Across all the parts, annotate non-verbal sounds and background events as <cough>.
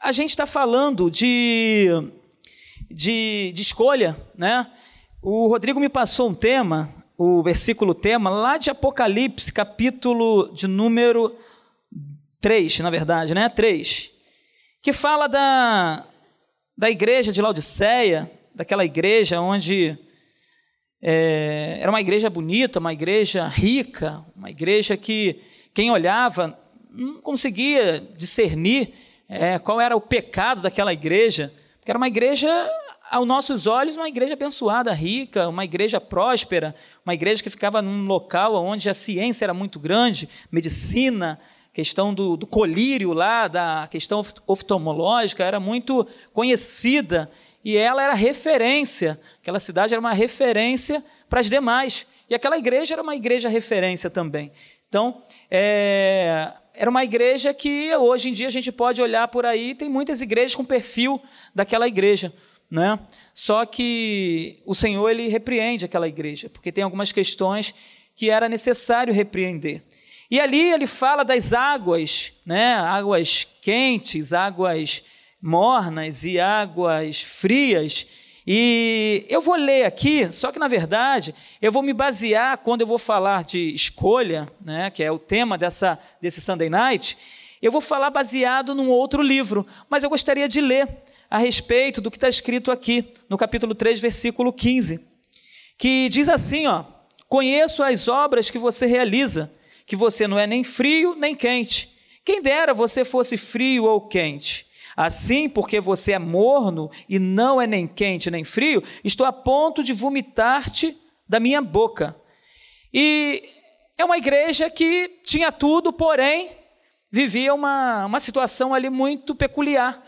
a gente está falando de, de, de escolha, né? O Rodrigo me passou um tema, o versículo tema, lá de Apocalipse, capítulo de número 3, na verdade, né? 3, que fala da, da igreja de Laodiceia, daquela igreja onde é, era uma igreja bonita, uma igreja rica, uma igreja que quem olhava não conseguia discernir é, qual era o pecado daquela igreja, porque era uma igreja, aos nossos olhos, uma igreja abençoada, rica, uma igreja próspera, uma igreja que ficava num local onde a ciência era muito grande, medicina, questão do, do colírio lá, da questão oftalmológica, era muito conhecida e ela era referência, aquela cidade era uma referência para as demais. E aquela igreja era uma igreja referência também. Então, é, era uma igreja que hoje em dia a gente pode olhar por aí, tem muitas igrejas com perfil daquela igreja. Né? Só que o Senhor ele repreende aquela igreja, porque tem algumas questões que era necessário repreender. E ali ele fala das águas, né? águas quentes, águas mornas e águas frias. E eu vou ler aqui, só que na verdade eu vou me basear quando eu vou falar de escolha, né, que é o tema dessa, desse Sunday Night, eu vou falar baseado num outro livro, mas eu gostaria de ler a respeito do que está escrito aqui, no capítulo 3, versículo 15, que diz assim: ó, Conheço as obras que você realiza, que você não é nem frio nem quente. Quem dera você fosse frio ou quente. Assim, porque você é morno e não é nem quente nem frio, estou a ponto de vomitar-te da minha boca. E é uma igreja que tinha tudo, porém vivia uma, uma situação ali muito peculiar.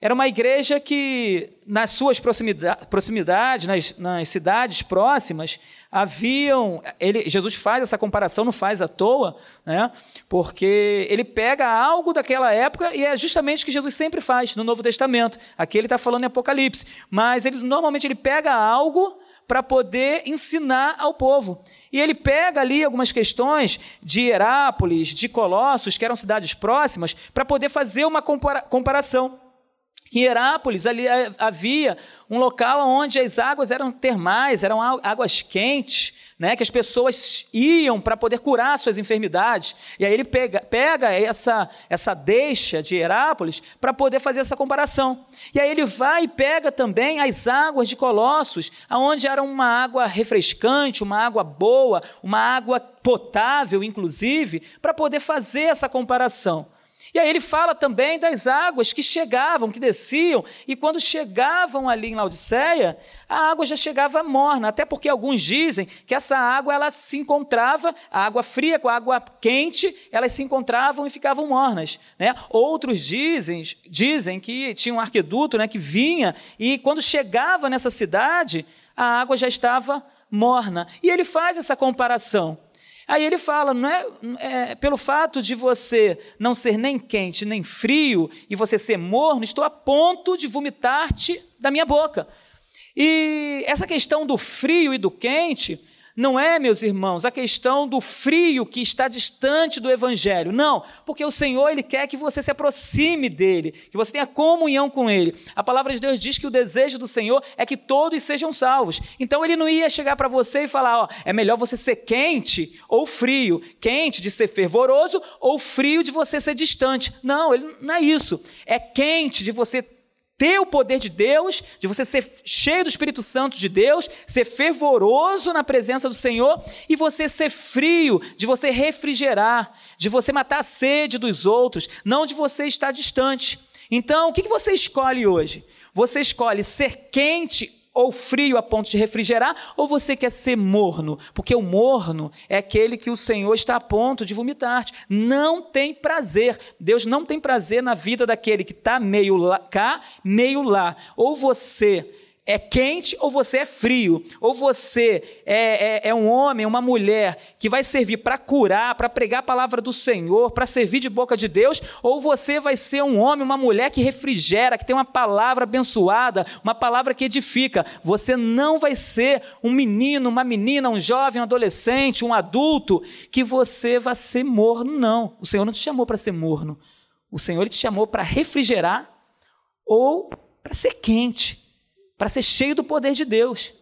Era uma igreja que, nas suas proximidades, proximidades nas, nas cidades próximas, haviam. Ele, Jesus faz essa comparação, não faz à toa, né? porque ele pega algo daquela época e é justamente o que Jesus sempre faz no Novo Testamento. Aqui ele está falando em Apocalipse, mas ele, normalmente ele pega algo para poder ensinar ao povo. E ele pega ali algumas questões de Herápolis, de Colossos, que eram cidades próximas, para poder fazer uma compara comparação. Em Herápolis ali eh, havia um local onde as águas eram termais, eram águas quentes, né, que as pessoas iam para poder curar suas enfermidades. E aí ele pega, pega essa, essa deixa de Herápolis para poder fazer essa comparação. E aí ele vai e pega também as águas de Colossos, aonde era uma água refrescante, uma água boa, uma água potável, inclusive, para poder fazer essa comparação. E aí ele fala também das águas que chegavam, que desciam, e quando chegavam ali em Laodiceia, a água já chegava morna, até porque alguns dizem que essa água ela se encontrava, a água fria com a água quente, elas se encontravam e ficavam mornas. Né? Outros dizem, dizem que tinha um arqueduto né, que vinha e quando chegava nessa cidade, a água já estava morna. E ele faz essa comparação. Aí ele fala, não é, é, pelo fato de você não ser nem quente nem frio e você ser morno, estou a ponto de vomitar-te da minha boca. E essa questão do frio e do quente não é, meus irmãos, a questão do frio que está distante do evangelho. Não, porque o Senhor ele quer que você se aproxime dele, que você tenha comunhão com ele. A palavra de Deus diz que o desejo do Senhor é que todos sejam salvos. Então ele não ia chegar para você e falar, ó, é melhor você ser quente ou frio, quente de ser fervoroso ou frio de você ser distante. Não, ele não é isso. É quente de você ter o poder de Deus, de você ser cheio do Espírito Santo de Deus, ser fervoroso na presença do Senhor e você ser frio, de você refrigerar, de você matar a sede dos outros, não de você estar distante. Então, o que você escolhe hoje? Você escolhe ser quente ou frio a ponto de refrigerar, ou você quer ser morno? Porque o morno é aquele que o Senhor está a ponto de vomitar-te. Não tem prazer. Deus não tem prazer na vida daquele que está meio lá, cá, meio lá. Ou você é quente ou você é frio, ou você é, é, é um homem, uma mulher que vai servir para curar, para pregar a palavra do Senhor, para servir de boca de Deus, ou você vai ser um homem, uma mulher que refrigera, que tem uma palavra abençoada, uma palavra que edifica. Você não vai ser um menino, uma menina, um jovem, um adolescente, um adulto, que você vai ser morno, não. O Senhor não te chamou para ser morno. O Senhor te chamou para refrigerar ou para ser quente, para ser cheio do poder de Deus.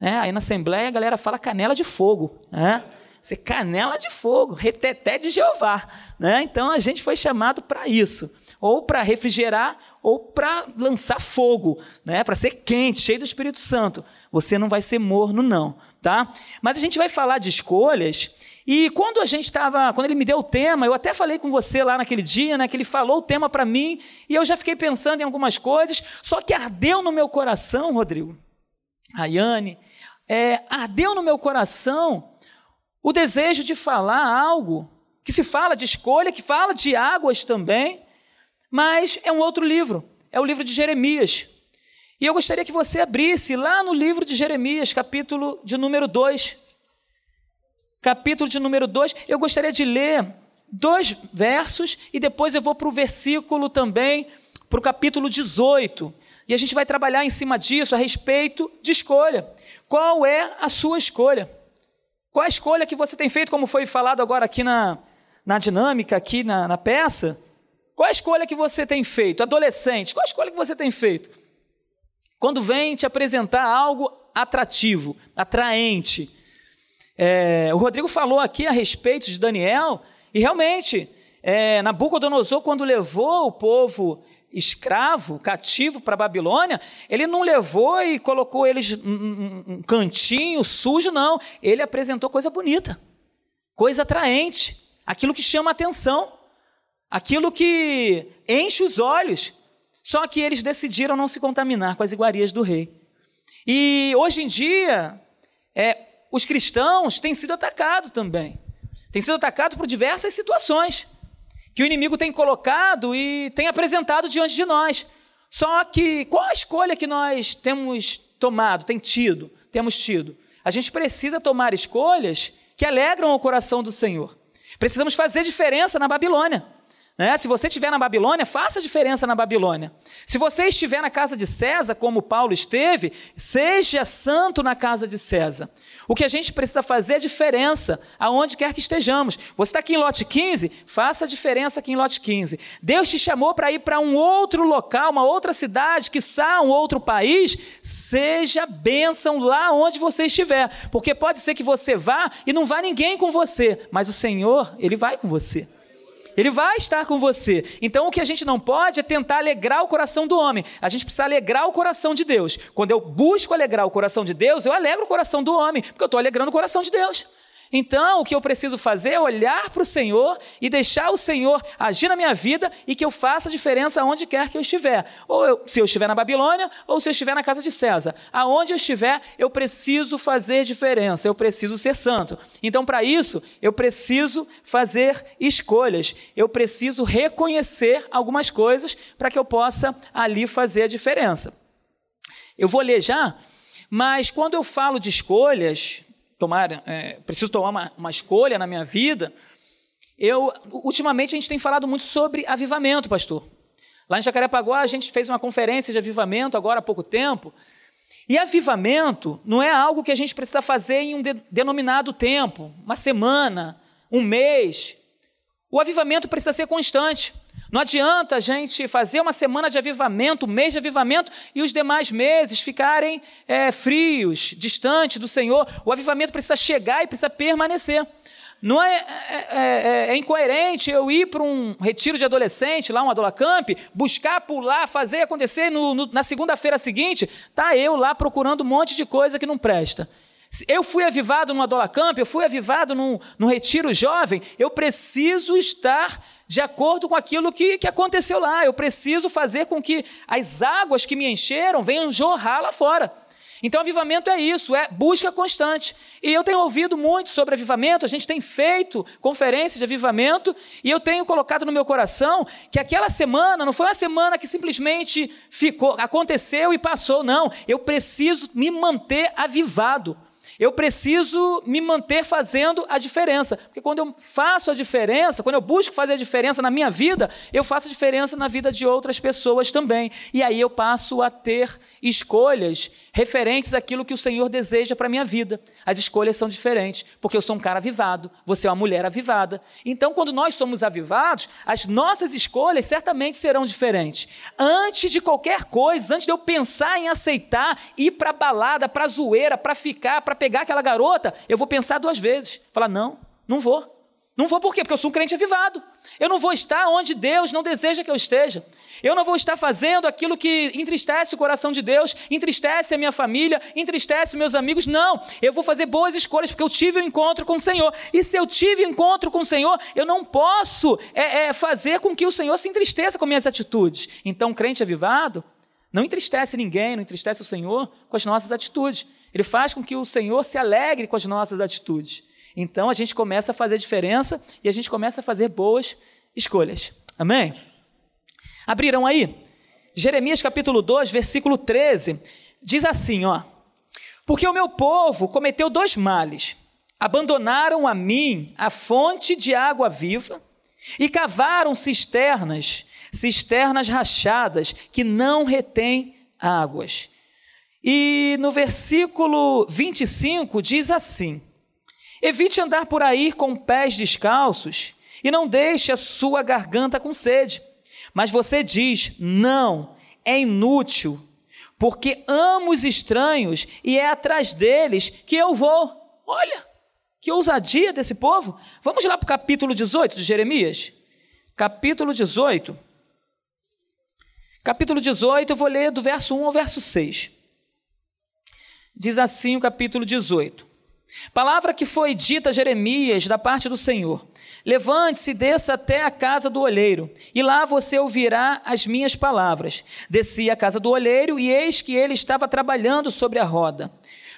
É, aí na Assembleia a galera fala canela de fogo. Né? Você canela de fogo, reteté de Jeová. Né? Então a gente foi chamado para isso. Ou para refrigerar, ou para lançar fogo, né? para ser quente, cheio do Espírito Santo. Você não vai ser morno, não. Tá? Mas a gente vai falar de escolhas. E quando a gente estava, quando ele me deu o tema, eu até falei com você lá naquele dia, né, que ele falou o tema para mim, e eu já fiquei pensando em algumas coisas, só que ardeu no meu coração, Rodrigo, Rayane, é, ardeu no meu coração o desejo de falar algo que se fala de escolha, que fala de águas também, mas é um outro livro, é o livro de Jeremias. E eu gostaria que você abrisse lá no livro de Jeremias, capítulo de número 2. Capítulo de número 2, eu gostaria de ler dois versos e depois eu vou para o versículo também, para o capítulo 18. E a gente vai trabalhar em cima disso a respeito de escolha. Qual é a sua escolha? Qual a escolha que você tem feito, como foi falado agora aqui na, na dinâmica, aqui na, na peça? Qual a escolha que você tem feito? Adolescente, qual a escolha que você tem feito? Quando vem te apresentar algo atrativo, atraente. É, o Rodrigo falou aqui a respeito de Daniel, e realmente, é, Nabucodonosor, quando levou o povo escravo, cativo para a Babilônia, ele não levou e colocou eles num um cantinho sujo, não. Ele apresentou coisa bonita, coisa atraente, aquilo que chama atenção, aquilo que enche os olhos. Só que eles decidiram não se contaminar com as iguarias do rei. E hoje em dia, é, os cristãos têm sido atacados também. Têm sido atacados por diversas situações que o inimigo tem colocado e tem apresentado diante de nós. Só que qual a escolha que nós temos tomado, tem tido, temos tido? A gente precisa tomar escolhas que alegram o coração do Senhor. Precisamos fazer diferença na Babilônia. Né? Se você estiver na Babilônia, faça diferença na Babilônia. Se você estiver na casa de César, como Paulo esteve, seja santo na casa de César. O que a gente precisa fazer é diferença aonde quer que estejamos. Você está aqui em lote 15, faça a diferença aqui em lote 15. Deus te chamou para ir para um outro local, uma outra cidade, que um outro país, seja bênção lá onde você estiver. Porque pode ser que você vá e não vá ninguém com você, mas o Senhor, Ele vai com você. Ele vai estar com você. Então o que a gente não pode é tentar alegrar o coração do homem. A gente precisa alegrar o coração de Deus. Quando eu busco alegrar o coração de Deus, eu alegro o coração do homem, porque eu estou alegrando o coração de Deus. Então, o que eu preciso fazer é olhar para o Senhor e deixar o Senhor agir na minha vida e que eu faça diferença aonde quer que eu estiver. Ou eu, se eu estiver na Babilônia, ou se eu estiver na casa de César. Aonde eu estiver, eu preciso fazer diferença, eu preciso ser santo. Então, para isso, eu preciso fazer escolhas, eu preciso reconhecer algumas coisas para que eu possa ali fazer a diferença. Eu vou ler já, mas quando eu falo de escolhas, tomar, é, preciso tomar uma, uma escolha na minha vida, eu ultimamente a gente tem falado muito sobre avivamento, pastor. Lá em Jacarepaguá a gente fez uma conferência de avivamento agora há pouco tempo. E avivamento não é algo que a gente precisa fazer em um de, denominado tempo, uma semana, um mês. O avivamento precisa ser constante. Não adianta a gente fazer uma semana de avivamento, um mês de avivamento, e os demais meses ficarem é, frios, distantes do Senhor. O avivamento precisa chegar e precisa permanecer. Não é, é, é, é incoerente eu ir para um retiro de adolescente, lá um adolacamp, buscar pular, fazer acontecer no, no, na segunda-feira seguinte, tá eu lá procurando um monte de coisa que não presta. Eu fui avivado num adolacamp, eu fui avivado num, num retiro jovem, eu preciso estar de acordo com aquilo que, que aconteceu lá. Eu preciso fazer com que as águas que me encheram venham jorrar lá fora. Então, avivamento é isso, é busca constante. E eu tenho ouvido muito sobre avivamento, a gente tem feito conferências de avivamento, e eu tenho colocado no meu coração que aquela semana não foi uma semana que simplesmente ficou, aconteceu e passou, não. Eu preciso me manter avivado. Eu preciso me manter fazendo a diferença. Porque quando eu faço a diferença, quando eu busco fazer a diferença na minha vida, eu faço a diferença na vida de outras pessoas também. E aí eu passo a ter escolhas referentes àquilo que o Senhor deseja para a minha vida. As escolhas são diferentes, porque eu sou um cara avivado, você é uma mulher avivada. Então, quando nós somos avivados, as nossas escolhas certamente serão diferentes. Antes de qualquer coisa, antes de eu pensar em aceitar, ir para balada, para zoeira, para ficar, para pegar aquela garota, eu vou pensar duas vezes. Falar, não, não vou. Não vou por quê? Porque eu sou um crente avivado. Eu não vou estar onde Deus não deseja que eu esteja. Eu não vou estar fazendo aquilo que entristece o coração de Deus, entristece a minha família, entristece meus amigos. Não, eu vou fazer boas escolhas porque eu tive um encontro com o Senhor. E se eu tive um encontro com o Senhor, eu não posso é, é, fazer com que o Senhor se entristeça com minhas atitudes. Então, crente avivado não entristece ninguém, não entristece o Senhor com as nossas atitudes. Ele faz com que o Senhor se alegre com as nossas atitudes. Então a gente começa a fazer diferença e a gente começa a fazer boas escolhas. Amém? Abriram aí? Jeremias capítulo 2, versículo 13, diz assim, ó: Porque o meu povo cometeu dois males. Abandonaram a mim a fonte de água viva e cavaram cisternas, cisternas rachadas que não retêm águas. E no versículo 25 diz assim: Evite andar por aí com pés descalços e não deixe a sua garganta com sede. Mas você diz: não, é inútil, porque amo os estranhos e é atrás deles que eu vou. Olha, que ousadia desse povo. Vamos lá para o capítulo 18 de Jeremias. Capítulo 18. Capítulo 18, eu vou ler do verso 1 ao verso 6. Diz assim o capítulo 18: Palavra que foi dita a Jeremias da parte do Senhor. Levante-se e desça até a casa do olheiro, e lá você ouvirá as minhas palavras. Desci à casa do olheiro, e eis que ele estava trabalhando sobre a roda.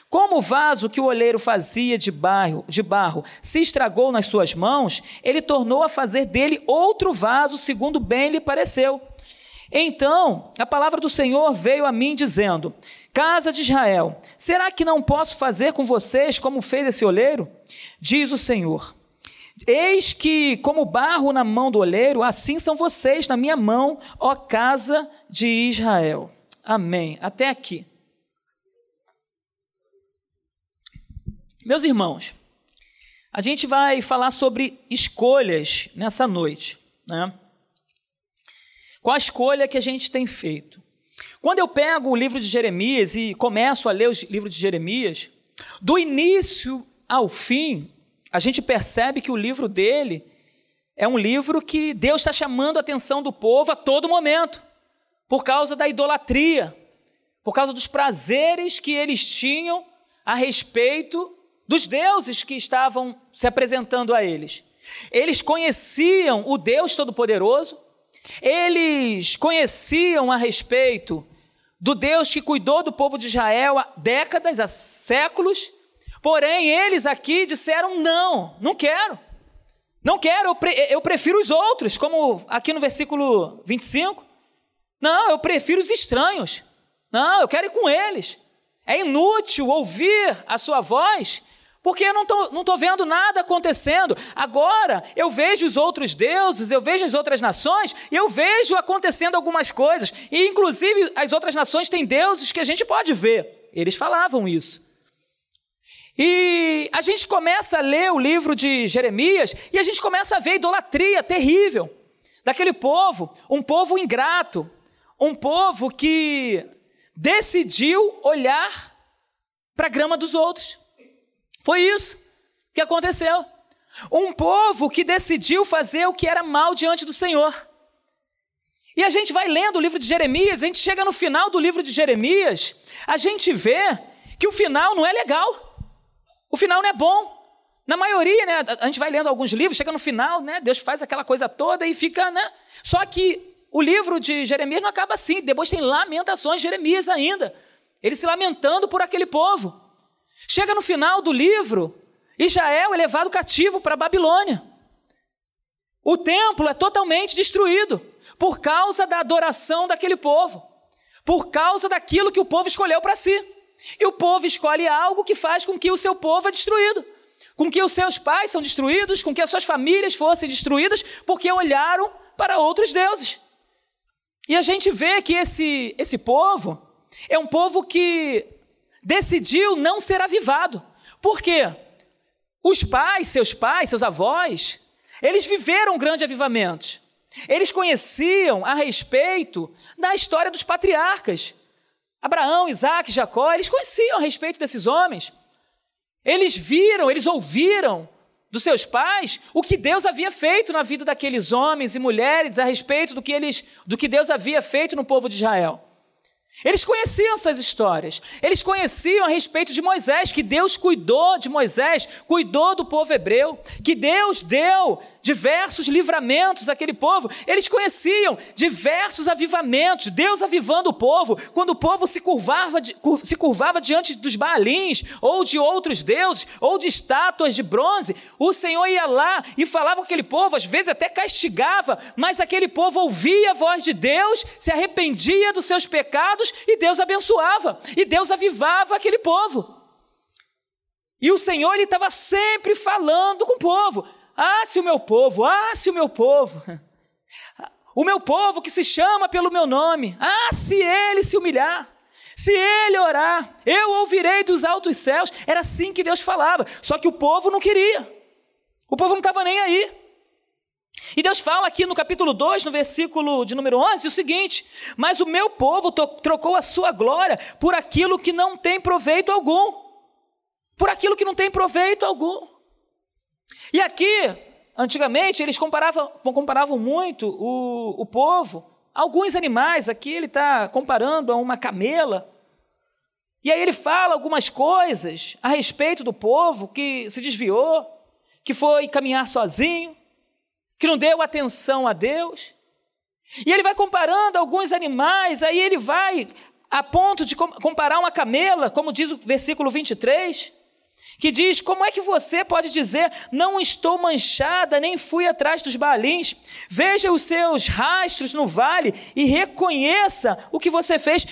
Como o vaso que o olheiro fazia de barro, de barro se estragou nas suas mãos, ele tornou a fazer dele outro vaso, segundo bem lhe pareceu. Então a palavra do Senhor veio a mim, dizendo: Casa de Israel, será que não posso fazer com vocês como fez esse olheiro? Diz o Senhor. Eis que, como barro na mão do olheiro, assim são vocês na minha mão, ó casa de Israel. Amém. Até aqui. Meus irmãos, a gente vai falar sobre escolhas nessa noite, né? Qual a escolha que a gente tem feito? Quando eu pego o livro de Jeremias e começo a ler o livro de Jeremias, do início ao fim, a gente percebe que o livro dele é um livro que Deus está chamando a atenção do povo a todo momento, por causa da idolatria, por causa dos prazeres que eles tinham a respeito dos deuses que estavam se apresentando a eles. Eles conheciam o Deus Todo-Poderoso, eles conheciam a respeito do Deus que cuidou do povo de Israel há décadas, há séculos, Porém, eles aqui disseram: não, não quero. Não quero, eu, pre eu prefiro os outros, como aqui no versículo 25. Não, eu prefiro os estranhos. Não, eu quero ir com eles. É inútil ouvir a sua voz, porque eu não estou não tô vendo nada acontecendo. Agora eu vejo os outros deuses, eu vejo as outras nações, e eu vejo acontecendo algumas coisas. E inclusive as outras nações têm deuses que a gente pode ver. Eles falavam isso. E a gente começa a ler o livro de Jeremias e a gente começa a ver a idolatria terrível daquele povo, um povo ingrato, um povo que decidiu olhar para a grama dos outros. Foi isso que aconteceu. Um povo que decidiu fazer o que era mal diante do Senhor. E a gente vai lendo o livro de Jeremias, a gente chega no final do livro de Jeremias, a gente vê que o final não é legal. O final não é bom. Na maioria, né, a gente vai lendo alguns livros, chega no final, né, Deus faz aquela coisa toda e fica, né? Só que o livro de Jeremias não acaba assim, depois tem lamentações de Jeremias ainda. Ele se lamentando por aquele povo. Chega no final do livro, Israel é levado cativo para a Babilônia. O templo é totalmente destruído por causa da adoração daquele povo, por causa daquilo que o povo escolheu para si. E o povo escolhe algo que faz com que o seu povo é destruído, com que os seus pais são destruídos, com que as suas famílias fossem destruídas, porque olharam para outros deuses. E a gente vê que esse, esse povo é um povo que decidiu não ser avivado. Por quê? Os pais, seus pais, seus avós, eles viveram grande avivamento. Eles conheciam a respeito da história dos patriarcas. Abraão, Isaac, Jacó, eles conheciam a respeito desses homens. Eles viram, eles ouviram dos seus pais o que Deus havia feito na vida daqueles homens e mulheres a respeito do que eles, do que Deus havia feito no povo de Israel. Eles conheciam essas histórias. Eles conheciam a respeito de Moisés, que Deus cuidou de Moisés, cuidou do povo hebreu, que Deus deu diversos livramentos àquele povo. Eles conheciam diversos avivamentos, Deus avivando o povo, quando o povo se curvava, se curvava diante dos baalins, ou de outros deuses, ou de estátuas de bronze. O Senhor ia lá e falava com aquele povo, às vezes até castigava, mas aquele povo ouvia a voz de Deus, se arrependia dos seus pecados e Deus abençoava, e Deus avivava aquele povo. E o Senhor estava sempre falando com o povo. Ah, se o meu povo, ah, se o meu povo, <laughs> o meu povo que se chama pelo meu nome, ah, se ele se humilhar, se ele orar, eu ouvirei dos altos céus. Era assim que Deus falava, só que o povo não queria, o povo não estava nem aí. E Deus fala aqui no capítulo 2, no versículo de número 11, o seguinte: Mas o meu povo trocou a sua glória por aquilo que não tem proveito algum. Por aquilo que não tem proveito algum. E aqui, antigamente, eles comparavam, comparavam muito o, o povo a alguns animais. Aqui ele está comparando a uma camela. E aí ele fala algumas coisas a respeito do povo que se desviou, que foi caminhar sozinho, que não deu atenção a Deus. E ele vai comparando alguns animais, aí ele vai a ponto de comparar uma camela, como diz o versículo 23 que diz: Como é que você pode dizer, não estou manchada, nem fui atrás dos balins? Veja os seus rastros no vale e reconheça o que você fez.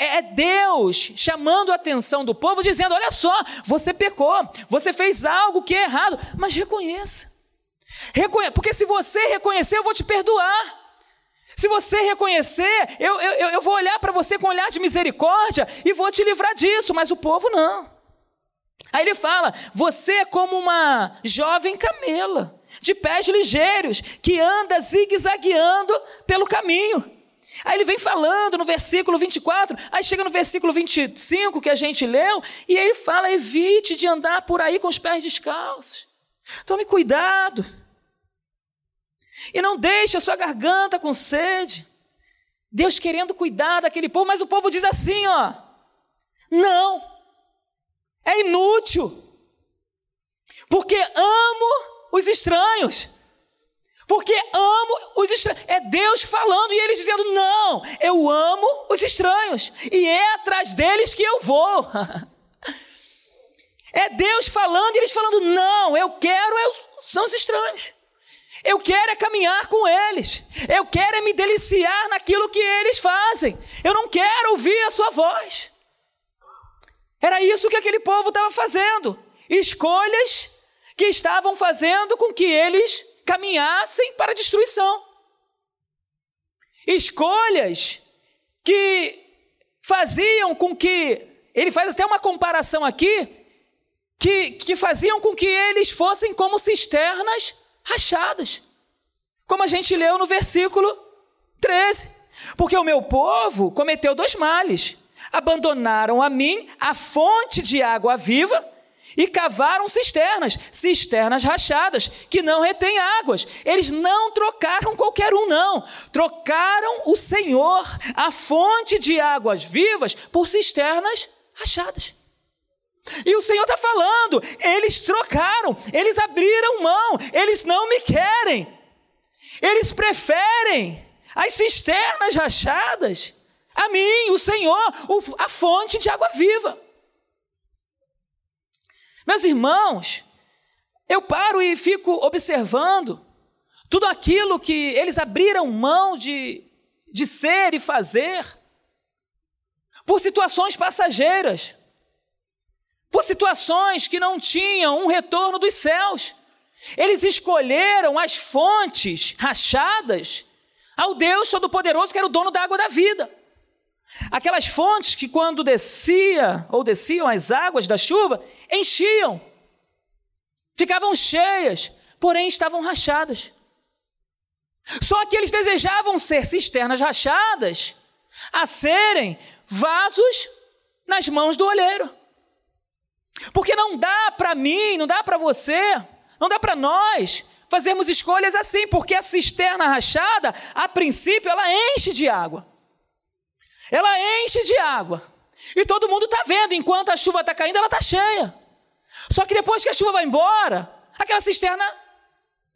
É Deus chamando a atenção do povo, dizendo: Olha só, você pecou, você fez algo que é errado, mas reconheça. Reconhe porque se você reconhecer, eu vou te perdoar. Se você reconhecer, eu, eu, eu vou olhar para você com olhar de misericórdia e vou te livrar disso, mas o povo não. Aí ele fala: você é como uma jovem camela, de pés ligeiros, que anda zigue-zagueando pelo caminho. Aí ele vem falando no versículo 24, aí chega no versículo 25 que a gente leu, e ele fala: evite de andar por aí com os pés descalços. Tome cuidado. E não deixe a sua garganta com sede. Deus querendo cuidar daquele povo, mas o povo diz assim, ó: Não. É inútil. Porque amo os estranhos. Porque amo os estranhos. É Deus falando e eles dizendo: Não, eu amo os estranhos. E é atrás deles que eu vou. <laughs> é Deus falando e eles falando: Não, eu quero, eu, são os estranhos. Eu quero é caminhar com eles. Eu quero é me deliciar naquilo que eles fazem. Eu não quero ouvir a sua voz. Era isso que aquele povo estava fazendo. Escolhas que estavam fazendo com que eles caminhassem para a destruição. Escolhas que faziam com que. Ele faz até uma comparação aqui. Que, que faziam com que eles fossem como cisternas rachadas. Como a gente leu no versículo 13. Porque o meu povo cometeu dois males abandonaram a mim a fonte de água viva e cavaram cisternas, cisternas rachadas, que não retêm águas. Eles não trocaram qualquer um, não. Trocaram o Senhor, a fonte de águas vivas, por cisternas rachadas. E o Senhor está falando, eles trocaram, eles abriram mão, eles não me querem, eles preferem as cisternas rachadas a mim, o Senhor, a fonte de água viva. Meus irmãos, eu paro e fico observando tudo aquilo que eles abriram mão de, de ser e fazer por situações passageiras, por situações que não tinham um retorno dos céus. Eles escolheram as fontes rachadas ao Deus Todo-Poderoso, que era o dono da água da vida. Aquelas fontes que, quando descia ou desciam as águas da chuva, enchiam, ficavam cheias, porém estavam rachadas. Só que eles desejavam ser cisternas rachadas, a serem vasos nas mãos do olheiro. Porque não dá para mim, não dá para você, não dá para nós fazermos escolhas assim, porque a cisterna rachada, a princípio, ela enche de água. Ela enche de água. E todo mundo está vendo, enquanto a chuva está caindo, ela está cheia. Só que depois que a chuva vai embora, aquela cisterna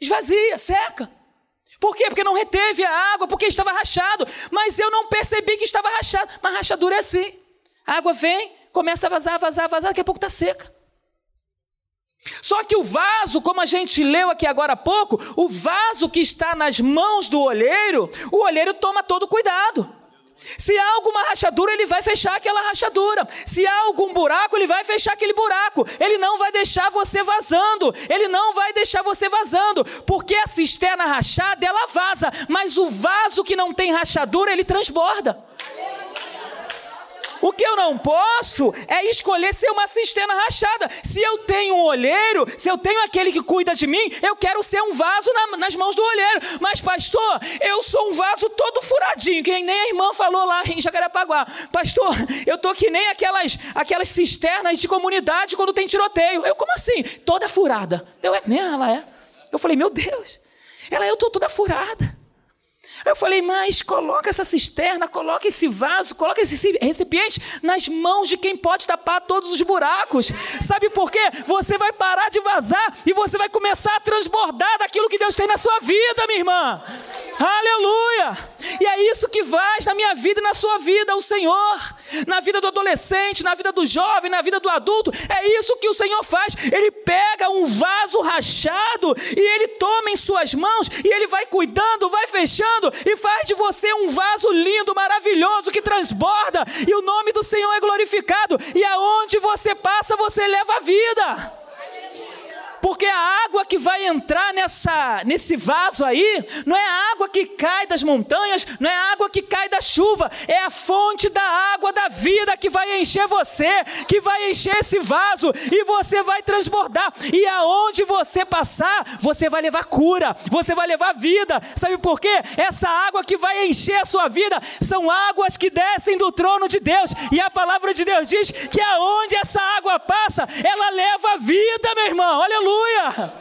esvazia, seca. Por quê? Porque não reteve a água, porque estava rachado. Mas eu não percebi que estava rachado. Mas rachadura é assim. A água vem, começa a vazar, vazar, vazar, daqui a pouco está seca. Só que o vaso, como a gente leu aqui agora há pouco, o vaso que está nas mãos do olheiro, o olheiro toma todo cuidado. Se há alguma rachadura, ele vai fechar aquela rachadura. Se há algum buraco, ele vai fechar aquele buraco. Ele não vai deixar você vazando. Ele não vai deixar você vazando. Porque a cisterna rachada, ela vaza. Mas o vaso que não tem rachadura, ele transborda. O que eu não posso é escolher ser uma cisterna rachada. Se eu tenho um olheiro, se eu tenho aquele que cuida de mim, eu quero ser um vaso na, nas mãos do olheiro. Mas, pastor, eu sou um vaso todo furadinho, que nem a irmã falou lá em Jacarepaguá. Pastor, eu tô que nem aquelas, aquelas cisternas de comunidade quando tem tiroteio. Eu, como assim? Toda furada. Eu, é mesmo? Ela é. Eu falei, meu Deus. Ela, eu tô toda furada. Eu falei, mas coloca essa cisterna, coloca esse vaso, coloca esse recipiente nas mãos de quem pode tapar todos os buracos. Sabe por quê? Você vai parar de vazar e você vai começar a transbordar daquilo que Deus tem na sua vida, minha irmã. Aleluia! E é isso que faz na minha vida e na sua vida, o Senhor. Na vida do adolescente, na vida do jovem, na vida do adulto, é isso que o Senhor faz. Ele pega um vaso rachado e ele toma em suas mãos e ele vai cuidando, vai fechando e faz de você um vaso lindo, maravilhoso que transborda e o nome do Senhor é glorificado. E aonde você passa, você leva a vida. Porque a água que vai entrar nessa, nesse vaso aí, não é a água que cai das montanhas, não é a água que cai da chuva, é a fonte da água da vida que vai encher você, que vai encher esse vaso e você vai transbordar. E aonde você passar, você vai levar cura, você vai levar vida. Sabe por quê? Essa água que vai encher a sua vida são águas que descem do trono de Deus. E a palavra de Deus diz que aonde essa água passa, ela leva vida, meu irmão. Aleluia. Aleluia!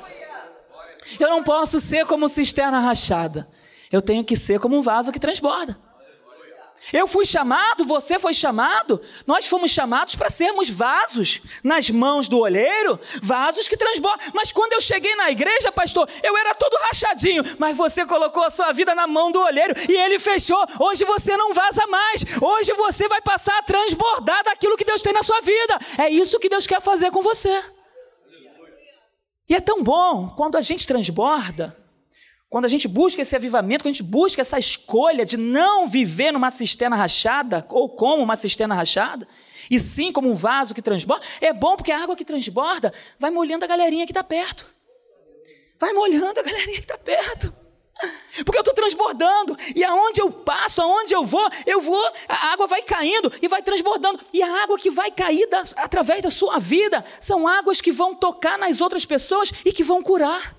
Eu não posso ser como cisterna rachada. Eu tenho que ser como um vaso que transborda. Eu fui chamado, você foi chamado, nós fomos chamados para sermos vasos nas mãos do olheiro, vasos que transbordam. Mas quando eu cheguei na igreja, pastor, eu era todo rachadinho, mas você colocou a sua vida na mão do olheiro e ele fechou. Hoje você não vaza mais, hoje você vai passar a transbordar daquilo que Deus tem na sua vida. É isso que Deus quer fazer com você. E é tão bom quando a gente transborda, quando a gente busca esse avivamento, quando a gente busca essa escolha de não viver numa cisterna rachada, ou como uma cisterna rachada, e sim como um vaso que transborda. É bom porque a água que transborda vai molhando a galerinha que está perto. Vai molhando a galerinha que está perto. Porque eu estou transbordando, e aonde eu passo, aonde eu vou, eu vou, a água vai caindo e vai transbordando, e a água que vai cair da, através da sua vida são águas que vão tocar nas outras pessoas e que vão curar.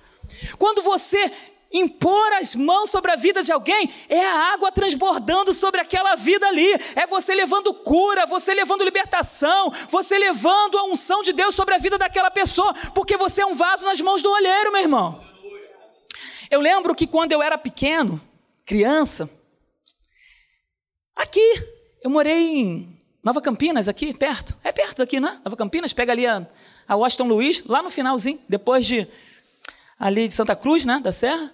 Quando você impor as mãos sobre a vida de alguém, é a água transbordando sobre aquela vida ali, é você levando cura, você levando libertação, você levando a unção de Deus sobre a vida daquela pessoa, porque você é um vaso nas mãos do olheiro, meu irmão. Eu lembro que quando eu era pequeno, criança, aqui, eu morei em Nova Campinas, aqui perto. É perto daqui, né? Nova Campinas, pega ali a, a Washington Luiz, lá no finalzinho, depois de ali de Santa Cruz, né, da Serra.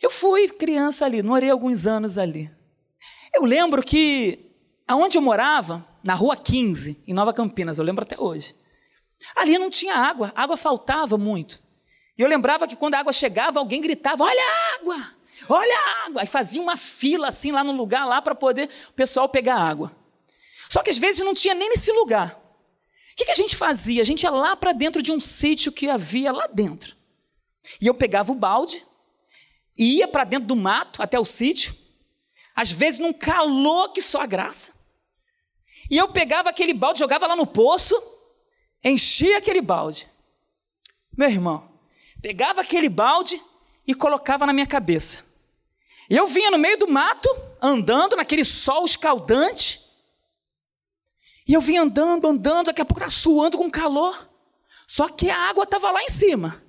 Eu fui criança ali, morei alguns anos ali. Eu lembro que aonde eu morava, na Rua 15, em Nova Campinas, eu lembro até hoje. Ali não tinha água, água faltava muito. E eu lembrava que quando a água chegava, alguém gritava: Olha a água! Olha a água! Aí fazia uma fila assim lá no lugar lá para poder o pessoal pegar água. Só que às vezes não tinha nem nesse lugar. O que, que a gente fazia? A gente ia lá para dentro de um sítio que havia lá dentro. E eu pegava o balde, e ia para dentro do mato, até o sítio, às vezes num calor que só a graça. E eu pegava aquele balde, jogava lá no poço, enchia aquele balde. Meu irmão, pegava aquele balde e colocava na minha cabeça. Eu vinha no meio do mato, andando naquele sol escaldante. E eu vinha andando, andando, daqui a pouco estava suando com calor. Só que a água estava lá em cima.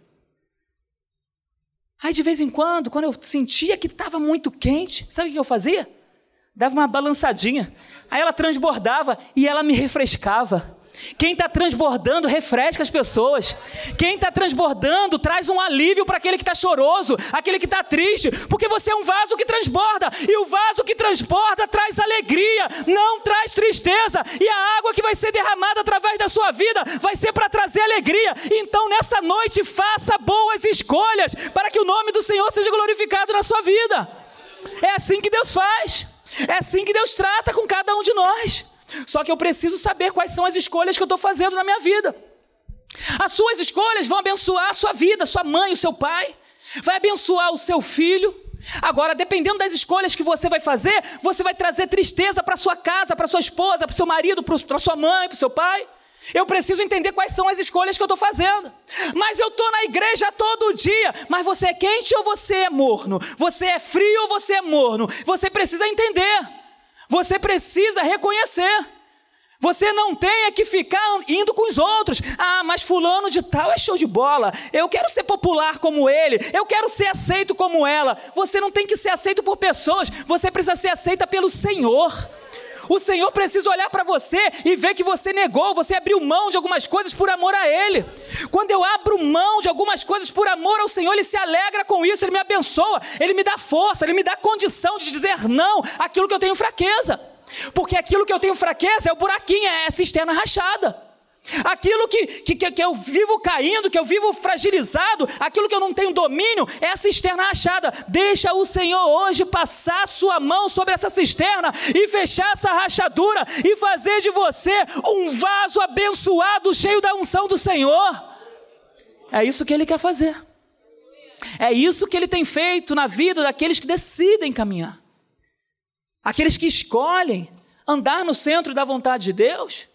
Aí de vez em quando, quando eu sentia que estava muito quente, sabe o que eu fazia? Dava uma balançadinha. Aí ela transbordava e ela me refrescava. Quem está transbordando refresca as pessoas. Quem está transbordando traz um alívio para aquele que está choroso, aquele que está triste, porque você é um vaso que transborda, e o vaso que transborda traz alegria, não traz tristeza, e a água que vai ser derramada através da sua vida vai ser para trazer alegria. Então, nessa noite, faça boas escolhas para que o nome do Senhor seja glorificado na sua vida. É assim que Deus faz, é assim que Deus trata com cada um de nós. Só que eu preciso saber quais são as escolhas que eu estou fazendo na minha vida. As suas escolhas vão abençoar a sua vida, sua mãe, o seu pai, vai abençoar o seu filho. Agora, dependendo das escolhas que você vai fazer, você vai trazer tristeza para sua casa, para sua esposa, para seu marido, para sua mãe, para seu pai. Eu preciso entender quais são as escolhas que eu estou fazendo. Mas eu estou na igreja todo dia. Mas você é quente ou você é morno? Você é frio ou você é morno? Você precisa entender. Você precisa reconhecer. Você não tem que ficar indo com os outros. Ah, mas fulano de tal é show de bola. Eu quero ser popular como ele. Eu quero ser aceito como ela. Você não tem que ser aceito por pessoas. Você precisa ser aceita pelo Senhor. O Senhor precisa olhar para você e ver que você negou, você abriu mão de algumas coisas por amor a Ele. Quando eu abro mão de algumas coisas por amor ao Senhor, Ele se alegra com isso, Ele me abençoa, Ele me dá força, Ele me dá condição de dizer não àquilo que eu tenho fraqueza. Porque aquilo que eu tenho fraqueza é o buraquinho, é a cisterna rachada. Aquilo que, que, que eu vivo caindo, que eu vivo fragilizado, aquilo que eu não tenho domínio, é cisterna rachada. Deixa o Senhor hoje passar sua mão sobre essa cisterna e fechar essa rachadura e fazer de você um vaso abençoado, cheio da unção do Senhor. É isso que Ele quer fazer. É isso que Ele tem feito na vida daqueles que decidem caminhar, aqueles que escolhem andar no centro da vontade de Deus.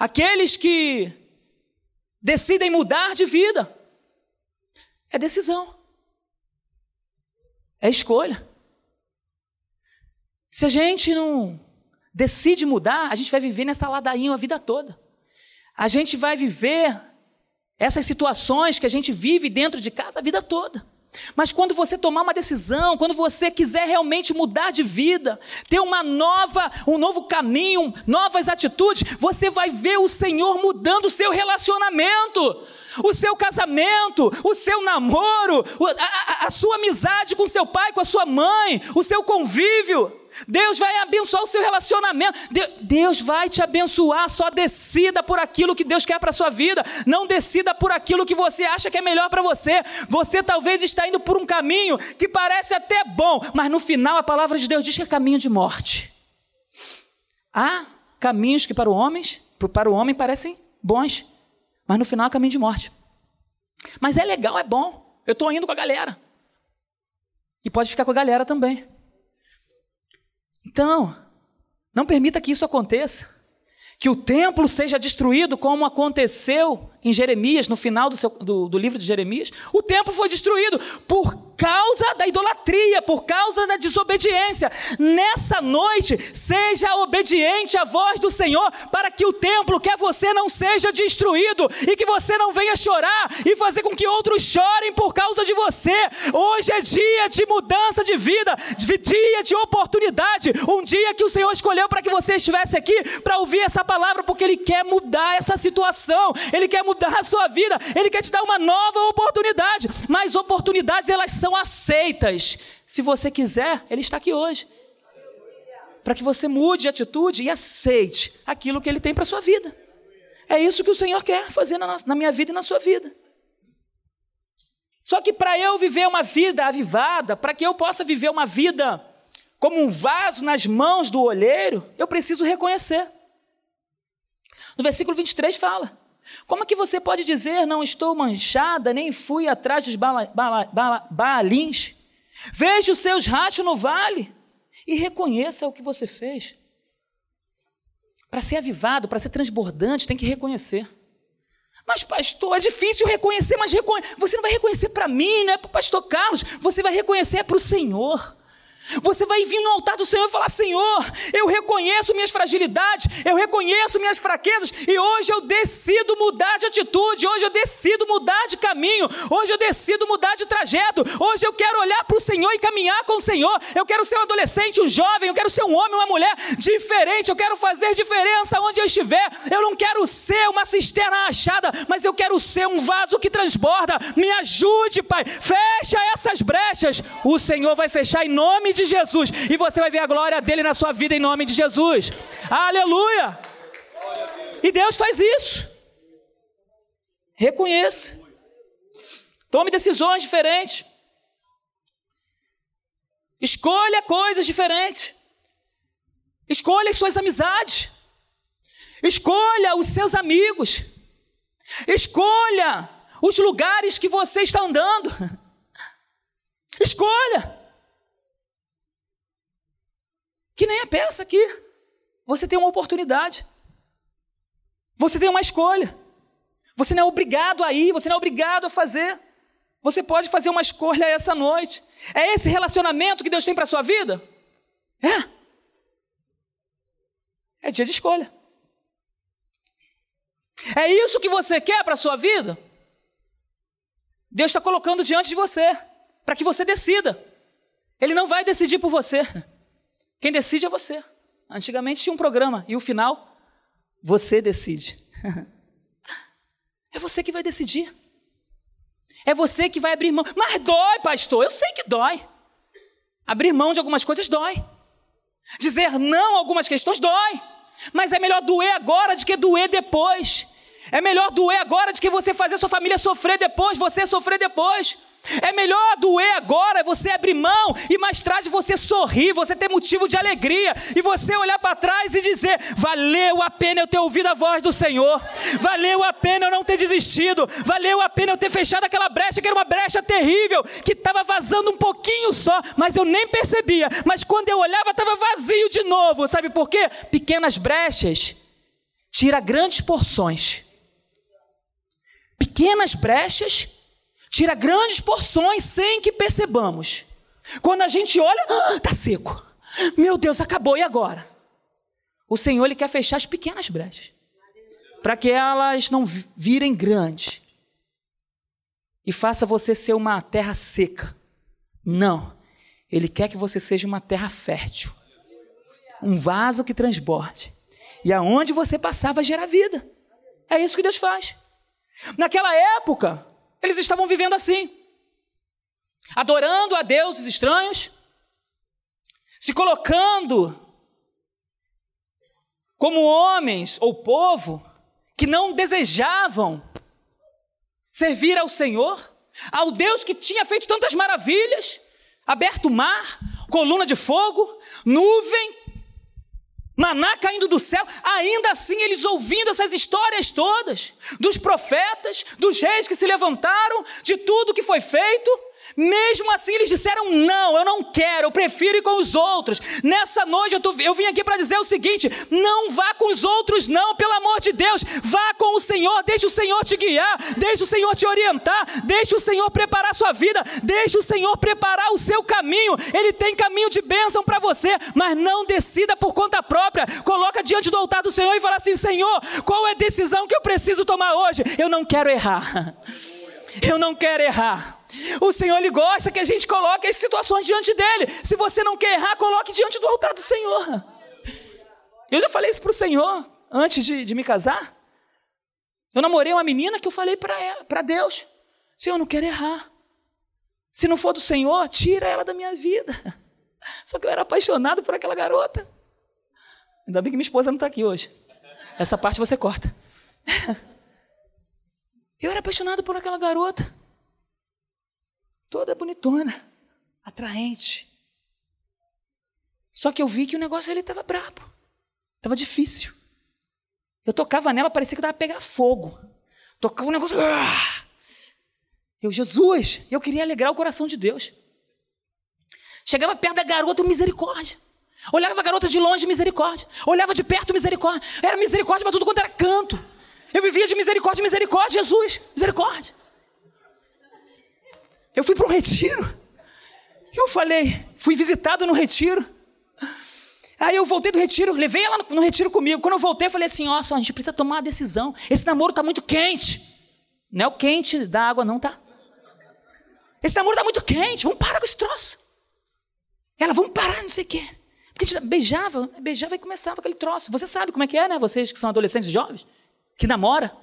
Aqueles que decidem mudar de vida. É decisão. É escolha. Se a gente não decide mudar, a gente vai viver nessa ladainha a vida toda. A gente vai viver essas situações que a gente vive dentro de casa a vida toda. Mas quando você tomar uma decisão, quando você quiser realmente mudar de vida, ter uma nova, um novo caminho, novas atitudes, você vai ver o Senhor mudando o seu relacionamento, o seu casamento, o seu namoro, a, a, a sua amizade com seu pai, com a sua mãe, o seu convívio. Deus vai abençoar o seu relacionamento. Deus vai te abençoar. Só decida por aquilo que Deus quer para a sua vida. Não decida por aquilo que você acha que é melhor para você. Você talvez está indo por um caminho que parece até bom, mas no final a palavra de Deus diz que é caminho de morte. Há caminhos que para o homem, para o homem parecem bons, mas no final é caminho de morte. Mas é legal, é bom. Eu estou indo com a galera. E pode ficar com a galera também. Então, não permita que isso aconteça. Que o templo seja destruído, como aconteceu em Jeremias, no final do, seu, do, do livro de Jeremias. O templo foi destruído por causa da idolatria, por causa da desobediência. Nessa noite, seja obediente à voz do Senhor, para que o templo, que é você, não seja destruído e que você não venha chorar e fazer com que outros chorem por causa de você. Hoje é dia de mudança de vida, dia de oportunidade, um dia que o Senhor escolheu para que você estivesse aqui para ouvir essa palavra, porque Ele quer mudar essa situação, Ele quer mudar a sua vida, Ele quer te dar uma nova oportunidade. Mas oportunidades elas são aceitas. Se você quiser, Ele está aqui hoje. Para que você mude de atitude e aceite aquilo que Ele tem para a sua vida. É isso que o Senhor quer fazer na, na minha vida e na sua vida. Só que para eu viver uma vida avivada, para que eu possa viver uma vida como um vaso nas mãos do olheiro, eu preciso reconhecer. No versículo 23 fala: Como é que você pode dizer, não estou manchada, nem fui atrás dos bala, bala, bala? Veja os seus rachos no vale e reconheça o que você fez. Para ser avivado, para ser transbordante, tem que reconhecer. Mas, pastor, é difícil reconhecer, mas você não vai reconhecer para mim, não é para o pastor Carlos, você vai reconhecer para o Senhor. Você vai vir no altar do Senhor e falar: Senhor, eu reconheço minhas fragilidades, eu reconheço minhas fraquezas, e hoje eu decido mudar de atitude, hoje eu decido mudar de caminho, hoje eu decido mudar de trajeto, hoje eu quero olhar para o Senhor e caminhar com o Senhor. Eu quero ser um adolescente, um jovem, eu quero ser um homem, uma mulher diferente, eu quero fazer diferença onde eu estiver. Eu não quero ser uma cisterna achada, mas eu quero ser um vaso que transborda. Me ajude, Pai, fecha essas brechas. O Senhor vai fechar em nome de de Jesus. E você vai ver a glória dele na sua vida em nome de Jesus. Aleluia! E Deus faz isso. Reconheça. Tome decisões diferentes. Escolha coisas diferentes. Escolha as suas amizades. Escolha os seus amigos. Escolha os lugares que você está andando. <laughs> Escolha. Que nem a peça aqui. Você tem uma oportunidade. Você tem uma escolha. Você não é obrigado a ir, você não é obrigado a fazer. Você pode fazer uma escolha essa noite. É esse relacionamento que Deus tem para a sua vida? É. É dia de escolha. É isso que você quer para a sua vida? Deus está colocando diante de você, para que você decida. Ele não vai decidir por você. Quem decide é você. Antigamente tinha um programa e o final, você decide. <laughs> é você que vai decidir. É você que vai abrir mão. Mas dói, pastor, eu sei que dói. Abrir mão de algumas coisas dói. Dizer não a algumas questões dói. Mas é melhor doer agora do que doer depois. É melhor doer agora do que você fazer sua família sofrer depois, você sofrer depois. É melhor doer agora, você abrir mão e mais tarde você sorrir, você ter motivo de alegria e você olhar para trás e dizer: valeu a pena eu ter ouvido a voz do Senhor, valeu a pena eu não ter desistido, valeu a pena eu ter fechado aquela brecha que era uma brecha terrível, que estava vazando um pouquinho só, mas eu nem percebia. Mas quando eu olhava, estava vazio de novo. Sabe por quê? Pequenas brechas tira grandes porções. Pequenas brechas tira grandes porções sem que percebamos. Quando a gente olha, está ah, seco. Meu Deus, acabou, e agora? O Senhor ele quer fechar as pequenas brechas, para que elas não virem grandes e faça você ser uma terra seca. Não, Ele quer que você seja uma terra fértil, um vaso que transborde, e aonde você passar vai gerar vida. É isso que Deus faz. Naquela época, eles estavam vivendo assim, adorando a deuses estranhos, se colocando como homens ou povo que não desejavam servir ao Senhor, ao Deus que tinha feito tantas maravilhas, aberto mar, coluna de fogo, nuvem, maná caindo do céu, ainda assim eles ouvindo essas histórias todas, dos profetas, dos reis que se levantaram, de tudo que foi feito, mesmo assim, eles disseram: Não, eu não quero, eu prefiro ir com os outros. Nessa noite, eu, tô, eu vim aqui para dizer o seguinte: Não vá com os outros, não, pelo amor de Deus. Vá com o Senhor, deixe o Senhor te guiar, deixe o Senhor te orientar, deixe o Senhor preparar a sua vida, deixe o Senhor preparar o seu caminho. Ele tem caminho de bênção para você, mas não decida por conta própria. Coloca diante do altar do Senhor e fala assim: Senhor, qual é a decisão que eu preciso tomar hoje? Eu não quero errar. <laughs> Eu não quero errar. O Senhor ele gosta que a gente coloque as situações diante dele. Se você não quer errar, coloque diante do altar do Senhor. Eu já falei isso para o Senhor antes de, de, me casar. Eu namorei uma menina que eu falei para Deus: Senhor, eu não quero errar. Se não for do Senhor, tira ela da minha vida. <laughs> Só que eu era apaixonado por aquela garota. Ainda bem que minha esposa não está aqui hoje. Essa parte você corta. <laughs> Eu era apaixonado por aquela garota toda bonitona, atraente. Só que eu vi que o negócio ali estava brabo, estava difícil. Eu tocava nela, parecia que dava pegar fogo. Tocava um negócio. Ah! Eu, Jesus, eu queria alegrar o coração de Deus. Chegava perto da garota, misericórdia. Olhava a garota de longe, misericórdia. Olhava de perto, misericórdia. Era misericórdia para tudo quanto era canto. Eu vivia de misericórdia, misericórdia, Jesus, misericórdia. Eu fui para um retiro. Eu falei, fui visitado no retiro. Aí eu voltei do retiro, levei ela no retiro comigo. Quando eu voltei, eu falei assim: ó, só, a gente precisa tomar uma decisão. Esse namoro está muito quente. Não é o quente da água, não, tá? Esse namoro está muito quente, vamos parar com esse troço. Ela, vamos parar, não sei o quê. Porque a gente beijava, beijava e começava aquele troço. Você sabe como é que é, né? Vocês que são adolescentes jovens, que namora.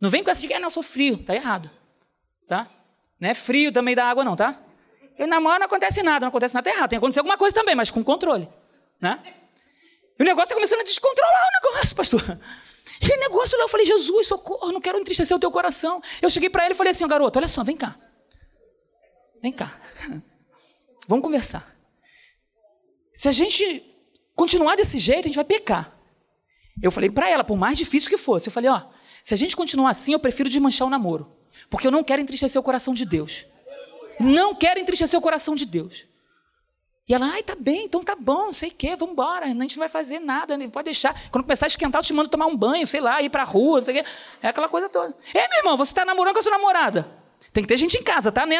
Não vem com essa de que, ah, não, eu sou frio. Tá errado. Tá? Não é frio também da água, não, tá? Eu namoro, não acontece nada, não acontece nada errado. Tem que acontecer alguma coisa também, mas com controle. Né? E o negócio está começando a descontrolar o negócio, pastor. E o negócio lá, eu falei, Jesus, socorro, não quero entristecer o teu coração. Eu cheguei para ele e falei assim, garoto, olha só, vem cá. Vem cá. <laughs> Vamos conversar. Se a gente continuar desse jeito, a gente vai pecar. Eu falei para ela, por mais difícil que fosse, eu falei, ó, se a gente continuar assim, eu prefiro desmanchar o namoro. Porque eu não quero entristecer o coração de Deus. Não quero entristecer o coração de Deus. E ela, ai, tá bem, então tá bom, sei o quê, vamos embora, a gente não vai fazer nada, pode deixar. Quando começar a esquentar, eu te mando tomar um banho, sei lá, ir pra rua, não sei o quê. É aquela coisa toda. Ei, meu irmão, você tá namorando com a sua namorada? Tem que ter gente em casa, tá? Nem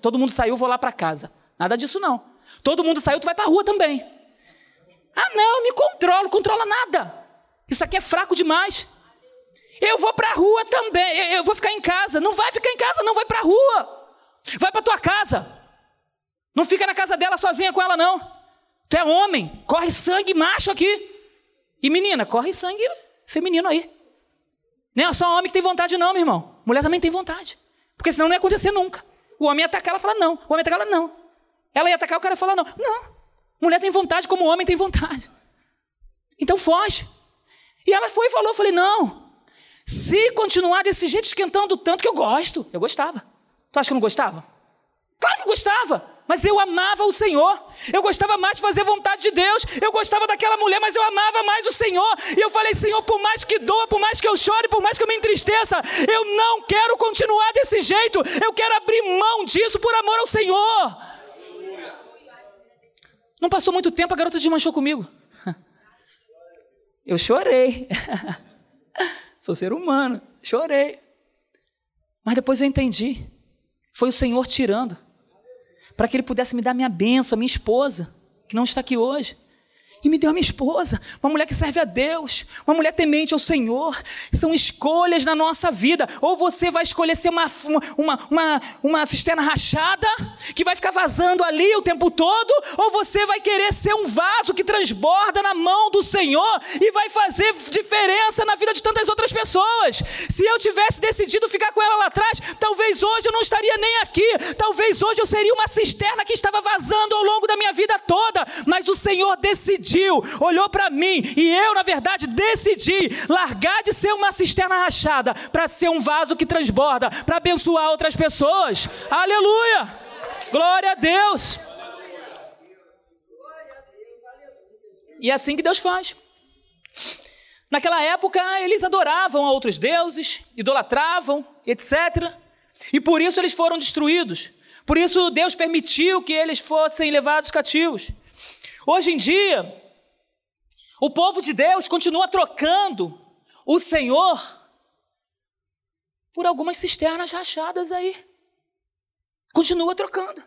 todo mundo saiu, vou lá para casa. Nada disso não. Todo mundo saiu, tu vai para rua também. Ah, não, me controlo, controla nada. Isso aqui é fraco demais. Eu vou para rua também. Eu vou ficar em casa. Não vai ficar em casa, não vai para rua. Vai para tua casa. Não fica na casa dela sozinha com ela, não. Tu é homem, corre sangue macho aqui. E menina, corre sangue feminino aí. Nem é só homem que tem vontade, não, meu irmão. Mulher também tem vontade. Porque senão não ia acontecer nunca. O homem ia atacar, ela fala não. O homem ia atacar, ela não. Ela ia atacar, o cara ia falar não. Não. Mulher tem vontade como o homem tem vontade. Então foge. E ela foi e falou, eu falei, não. Se continuar desse jeito, esquentando tanto que eu gosto. Eu gostava. Tu acha que eu não gostava? Claro que eu gostava. Mas eu amava o Senhor. Eu gostava mais de fazer vontade de Deus. Eu gostava daquela mulher, mas eu amava mais o Senhor. E eu falei, Senhor, por mais que doa, por mais que eu chore, por mais que eu me entristeça, eu não quero continuar desse jeito. Eu quero abrir mão disso por amor ao Senhor. Não passou muito tempo, a garota desmanchou comigo. <laughs> Eu chorei. <laughs> Sou ser humano, chorei. Mas depois eu entendi. Foi o Senhor tirando para que ele pudesse me dar minha benção, minha esposa, que não está aqui hoje e me deu a minha esposa, uma mulher que serve a Deus, uma mulher temente ao Senhor. São escolhas na nossa vida. Ou você vai escolher ser uma, uma, uma, uma cisterna rachada, que vai ficar vazando ali o tempo todo, ou você vai querer ser um vaso que transborda na mão do Senhor e vai fazer diferença na vida de tantas outras pessoas. Se eu tivesse decidido ficar com ela lá atrás, talvez hoje eu não estaria nem aqui, talvez hoje eu seria uma cisterna que estava vazando ao longo da minha vida toda, mas o Senhor decidiu decidiu, olhou para mim e eu, na verdade, decidi largar de ser uma cisterna rachada para ser um vaso que transborda, para abençoar outras pessoas. Aleluia! Glória a Deus! E é assim que Deus faz. Naquela época, eles adoravam a outros deuses, idolatravam, etc. E por isso eles foram destruídos. Por isso Deus permitiu que eles fossem levados cativos. Hoje em dia, o povo de Deus continua trocando o Senhor por algumas cisternas rachadas aí. Continua trocando.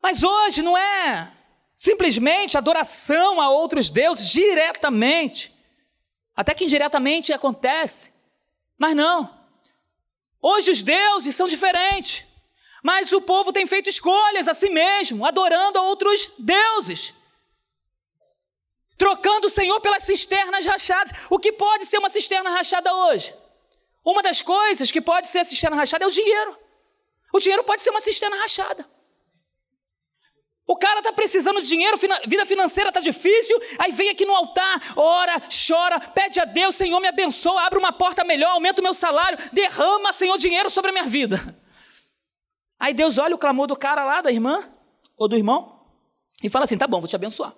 Mas hoje não é simplesmente adoração a outros deuses diretamente. Até que indiretamente acontece. Mas não. Hoje os deuses são diferentes. Mas o povo tem feito escolhas a si mesmo, adorando a outros deuses trocando o Senhor pelas cisternas rachadas. O que pode ser uma cisterna rachada hoje? Uma das coisas que pode ser a cisterna rachada é o dinheiro. O dinheiro pode ser uma cisterna rachada. O cara está precisando de dinheiro, vida financeira está difícil, aí vem aqui no altar, ora, chora, pede a Deus, Senhor, me abençoa, abre uma porta melhor, aumenta o meu salário, derrama, Senhor, dinheiro sobre a minha vida. Aí Deus olha o clamor do cara lá, da irmã, ou do irmão, e fala assim: tá bom, vou te abençoar.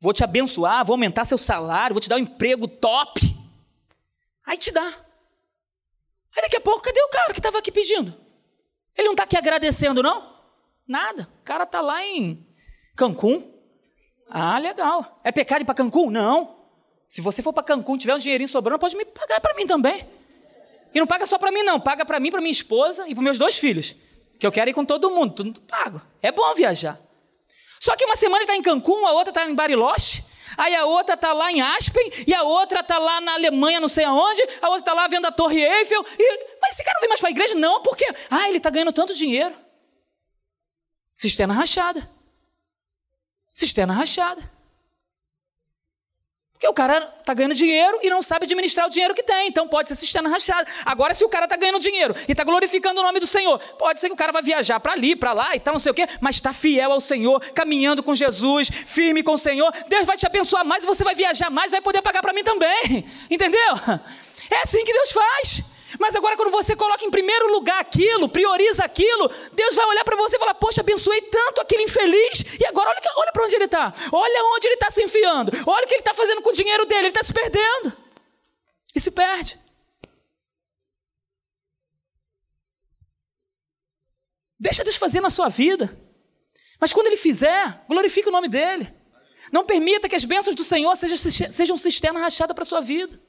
Vou te abençoar, vou aumentar seu salário, vou te dar um emprego top. Aí te dá. Aí daqui a pouco, cadê o cara que estava aqui pedindo? Ele não está aqui agradecendo, não? Nada. O cara está lá em Cancún. Ah, legal. É pecado ir para Cancún? Não. Se você for para Cancún tiver um dinheirinho sobrando, pode me pagar para mim também. E não paga só para mim, não. Paga para mim, para minha esposa e para meus dois filhos. Que eu quero ir com todo mundo. Tudo pago. É bom viajar. Só que uma semana ele está em Cancún, a outra está em Bariloche, aí a outra está lá em Aspen, e a outra está lá na Alemanha, não sei aonde, a outra está lá vendo a Torre Eiffel. E... Mas esse cara não vem mais para a igreja? Não, porque ah, ele está ganhando tanto dinheiro. Cisterna rachada. Cisterna rachada. Porque o cara está ganhando dinheiro e não sabe administrar o dinheiro que tem, então pode ser cisterna rachada. Agora, se o cara está ganhando dinheiro e está glorificando o nome do Senhor, pode ser que o cara vai viajar para ali, para lá e tal, não sei o quê, mas está fiel ao Senhor, caminhando com Jesus, firme com o Senhor. Deus vai te abençoar mais você vai viajar mais, vai poder pagar para mim também. <laughs> Entendeu? É assim que Deus faz. Mas agora, quando você coloca em primeiro lugar aquilo, prioriza aquilo, Deus vai olhar para você e falar: Poxa, abençoei tanto aquele infeliz, e agora olha, olha para onde ele está, olha onde ele está se enfiando, olha o que ele está fazendo com o dinheiro dele, ele está se perdendo. E se perde. Deixa Deus fazer na sua vida. Mas quando Ele fizer, glorifique o nome dEle. Não permita que as bênçãos do Senhor sejam, sejam cisterna rachada para a sua vida.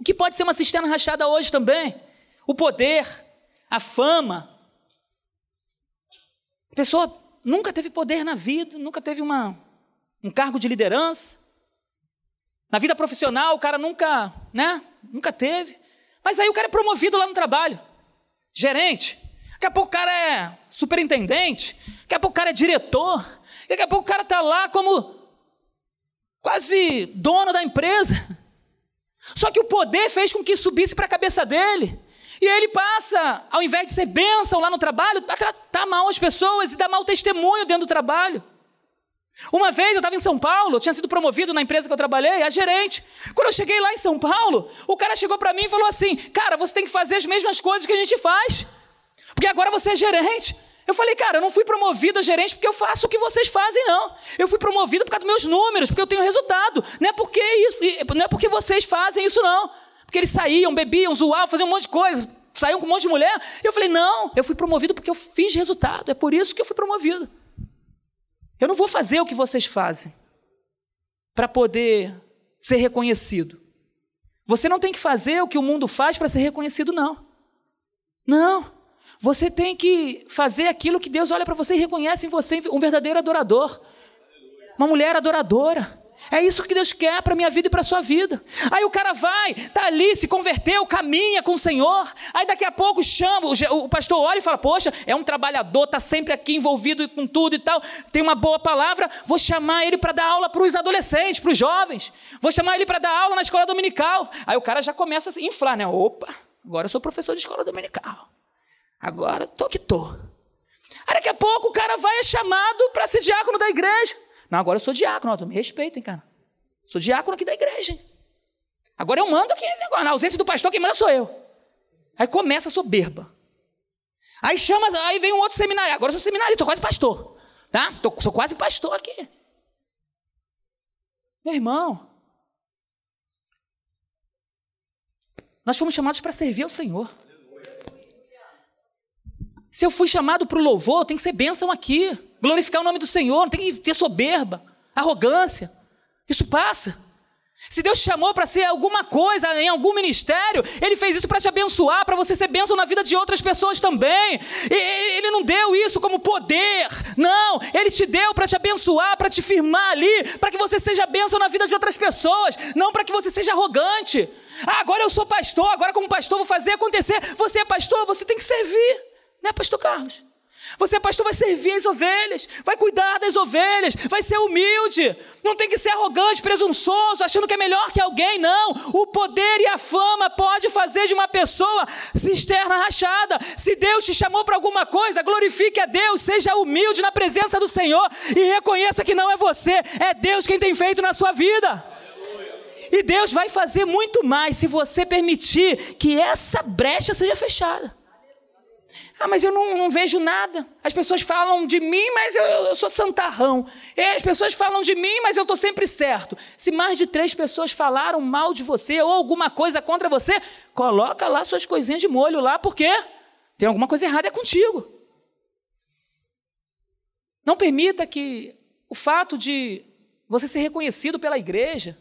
O que pode ser uma cisterna rachada hoje também? O poder, a fama. A pessoa nunca teve poder na vida, nunca teve uma, um cargo de liderança. Na vida profissional, o cara nunca, né? Nunca teve. Mas aí o cara é promovido lá no trabalho. Gerente. Daqui a pouco o cara é superintendente. Daqui a pouco o cara é diretor. Daqui a pouco o cara está lá como quase dono da empresa. Só que o poder fez com que subisse para a cabeça dele. E ele passa, ao invés de ser bênção lá no trabalho, a tratar mal as pessoas e dar mau testemunho dentro do trabalho. Uma vez eu estava em São Paulo, tinha sido promovido na empresa que eu trabalhei, a gerente. Quando eu cheguei lá em São Paulo, o cara chegou para mim e falou assim: Cara, você tem que fazer as mesmas coisas que a gente faz, porque agora você é gerente. Eu falei, cara, eu não fui promovido a gerente porque eu faço o que vocês fazem, não. Eu fui promovido por causa dos meus números, porque eu tenho resultado. Não é porque, isso, não é porque vocês fazem isso, não. Porque eles saíam, bebiam, zoavam, faziam um monte de coisa, saíam com um monte de mulher. Eu falei, não, eu fui promovido porque eu fiz resultado. É por isso que eu fui promovido. Eu não vou fazer o que vocês fazem para poder ser reconhecido. Você não tem que fazer o que o mundo faz para ser reconhecido, não. Não. Você tem que fazer aquilo que Deus olha para você e reconhece em você um verdadeiro adorador. Uma mulher adoradora. É isso que Deus quer para minha vida e para sua vida. Aí o cara vai, tá ali, se converteu, caminha com o Senhor. Aí daqui a pouco chama, o pastor olha e fala: Poxa, é um trabalhador, tá sempre aqui envolvido com tudo e tal. Tem uma boa palavra. Vou chamar ele para dar aula para os adolescentes, para os jovens. Vou chamar ele para dar aula na escola dominical. Aí o cara já começa a inflar, né? Opa, agora eu sou professor de escola dominical. Agora tô que tô. Aí daqui a pouco o cara vai é chamado para ser diácono da igreja. Não, agora eu sou diácono, ó, me respeitem, cara. Sou diácono aqui da igreja. Agora eu mando aqui agora. Na ausência do pastor, quem manda sou eu. Aí começa a soberba. Aí chama, aí vem um outro seminário. Agora eu sou seminário, estou quase pastor. Tá? Tô, sou quase pastor aqui. Meu irmão, nós fomos chamados para servir ao Senhor. Se eu fui chamado para o louvor, tem que ser bênção aqui. Glorificar o nome do Senhor, não tem que ter soberba, arrogância. Isso passa. Se Deus te chamou para ser alguma coisa em algum ministério, Ele fez isso para te abençoar, para você ser bênção na vida de outras pessoas também. Ele não deu isso como poder, não. Ele te deu para te abençoar, para te firmar ali, para que você seja bênção na vida de outras pessoas, não para que você seja arrogante. Ah, agora eu sou pastor, agora como pastor vou fazer acontecer. Você é pastor, você tem que servir. Não é, pastor Carlos? Você, pastor, vai servir as ovelhas, vai cuidar das ovelhas, vai ser humilde. Não tem que ser arrogante, presunçoso, achando que é melhor que alguém, não. O poder e a fama pode fazer de uma pessoa cisterna rachada. Se Deus te chamou para alguma coisa, glorifique a Deus, seja humilde na presença do Senhor e reconheça que não é você, é Deus quem tem feito na sua vida. E Deus vai fazer muito mais se você permitir que essa brecha seja fechada. Ah, mas eu não, não, vejo nada. As pessoas falam de mim, mas eu, eu sou santarrão. E as pessoas falam de mim, mas eu estou sempre certo. Se mais de três pessoas falaram mal de você ou alguma coisa contra você, coloca lá suas coisinhas de molho lá, porque tem alguma coisa errada é contigo. Não permita que o fato de você ser reconhecido pela igreja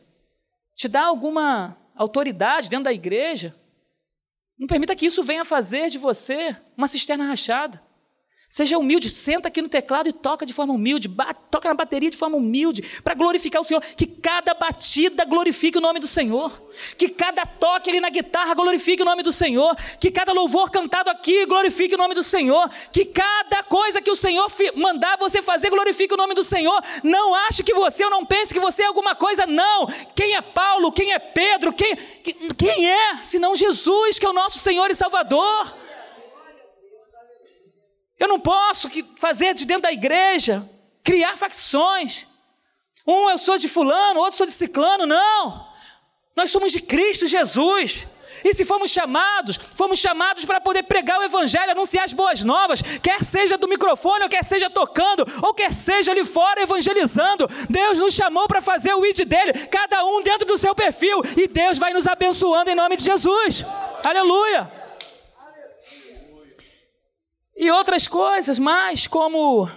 te dá alguma autoridade dentro da igreja não permita que isso venha fazer de você uma cisterna rachada. Seja humilde, senta aqui no teclado e toca de forma humilde, toca na bateria de forma humilde, para glorificar o Senhor. Que cada batida glorifique o nome do Senhor. Que cada toque ali na guitarra glorifique o nome do Senhor. Que cada louvor cantado aqui glorifique o nome do Senhor. Que cada coisa que o Senhor mandar você fazer glorifique o nome do Senhor. Não ache que você, ou não pense que você é alguma coisa, não. Quem é Paulo? Quem é Pedro? Quem, quem é? Senão Jesus, que é o nosso Senhor e Salvador. Eu não posso fazer de dentro da igreja, criar facções. Um eu sou de fulano, outro sou de ciclano, não. Nós somos de Cristo Jesus. E se fomos chamados, fomos chamados para poder pregar o Evangelho, anunciar as boas novas, quer seja do microfone, ou quer seja tocando, ou quer seja ali fora evangelizando. Deus nos chamou para fazer o ID dele, cada um dentro do seu perfil, e Deus vai nos abençoando em nome de Jesus. Aleluia! E outras coisas mais, como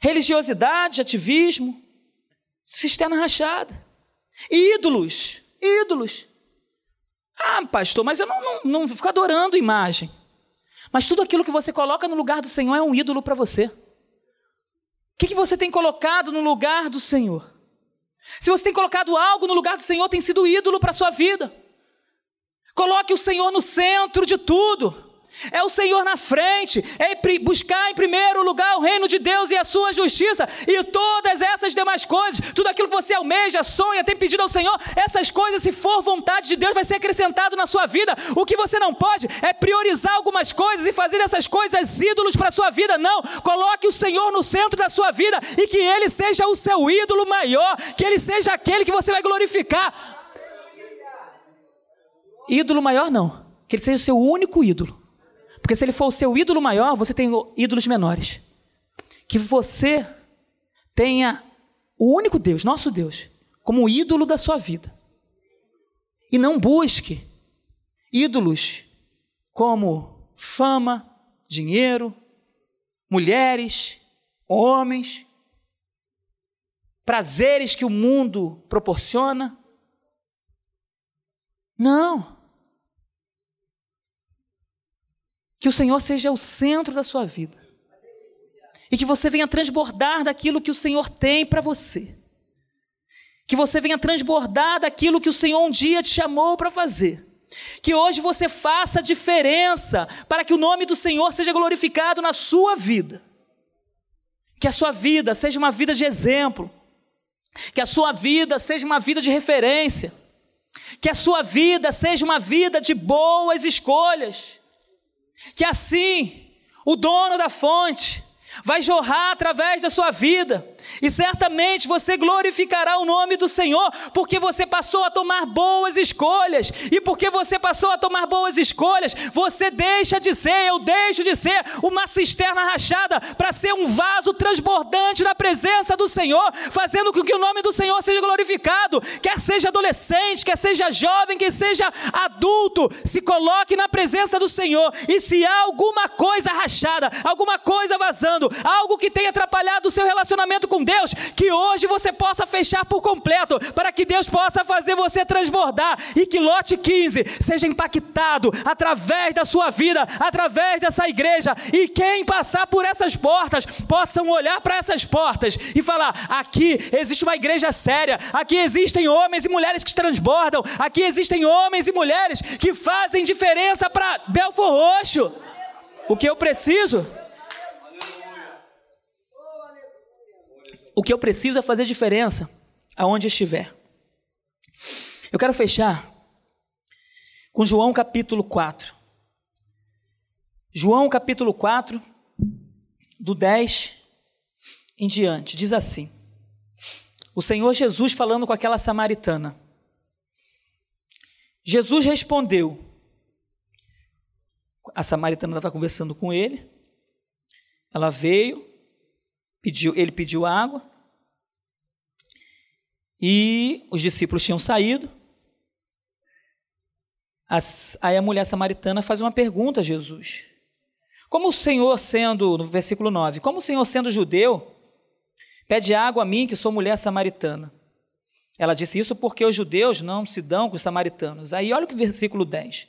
religiosidade, ativismo, cisterna rachada, ídolos, ídolos. Ah, pastor, mas eu não, não, não fico adorando imagem. Mas tudo aquilo que você coloca no lugar do Senhor é um ídolo para você. O que, que você tem colocado no lugar do Senhor? Se você tem colocado algo no lugar do Senhor, tem sido ídolo para a sua vida. Coloque o Senhor no centro de tudo. É o Senhor na frente, é buscar em primeiro lugar o reino de Deus e a sua justiça, e todas essas demais coisas, tudo aquilo que você almeja, sonha, tem pedido ao Senhor, essas coisas, se for vontade de Deus, vai ser acrescentado na sua vida. O que você não pode é priorizar algumas coisas e fazer essas coisas ídolos para a sua vida, não. Coloque o Senhor no centro da sua vida e que Ele seja o seu ídolo maior, que Ele seja aquele que você vai glorificar. Ídolo maior, não, que Ele seja o seu único ídolo. Porque se ele for o seu ídolo maior, você tem ídolos menores. Que você tenha o único Deus, nosso Deus, como ídolo da sua vida. E não busque ídolos como fama, dinheiro, mulheres, homens, prazeres que o mundo proporciona. Não. Que o Senhor seja o centro da sua vida. E que você venha transbordar daquilo que o Senhor tem para você. Que você venha transbordar daquilo que o Senhor um dia te chamou para fazer. Que hoje você faça diferença para que o nome do Senhor seja glorificado na sua vida. Que a sua vida seja uma vida de exemplo. Que a sua vida seja uma vida de referência. Que a sua vida seja uma vida de boas escolhas. Que assim o dono da fonte vai jorrar através da sua vida, e certamente você glorificará o nome do Senhor, porque você passou a tomar boas escolhas, e porque você passou a tomar boas escolhas, você deixa de ser, eu deixo de ser uma cisterna rachada para ser um vaso transbordante na presença do Senhor, fazendo com que o nome do Senhor seja glorificado, quer seja adolescente, quer seja jovem, quer seja adulto, se coloque na presença do Senhor, e se há alguma coisa rachada, alguma coisa vazando, algo que tenha atrapalhado o seu relacionamento com Deus, que hoje você possa fechar por completo, para que Deus possa fazer você transbordar e que lote 15 seja impactado através da sua vida, através dessa igreja, e quem passar por essas portas possam olhar para essas portas e falar: aqui existe uma igreja séria, aqui existem homens e mulheres que transbordam, aqui existem homens e mulheres que fazem diferença para Belfor Roxo. O que eu preciso O que eu preciso é fazer diferença aonde estiver. Eu quero fechar com João capítulo 4. João capítulo 4, do 10 em diante, diz assim: O Senhor Jesus falando com aquela samaritana. Jesus respondeu: A samaritana estava conversando com ele. Ela veio, pediu, ele pediu água. E os discípulos tinham saído. As, aí a mulher samaritana faz uma pergunta a Jesus. Como o Senhor sendo, no versículo 9, como o Senhor sendo judeu, pede água a mim, que sou mulher samaritana? Ela disse isso porque os judeus não se dão com os samaritanos. Aí olha o que versículo 10.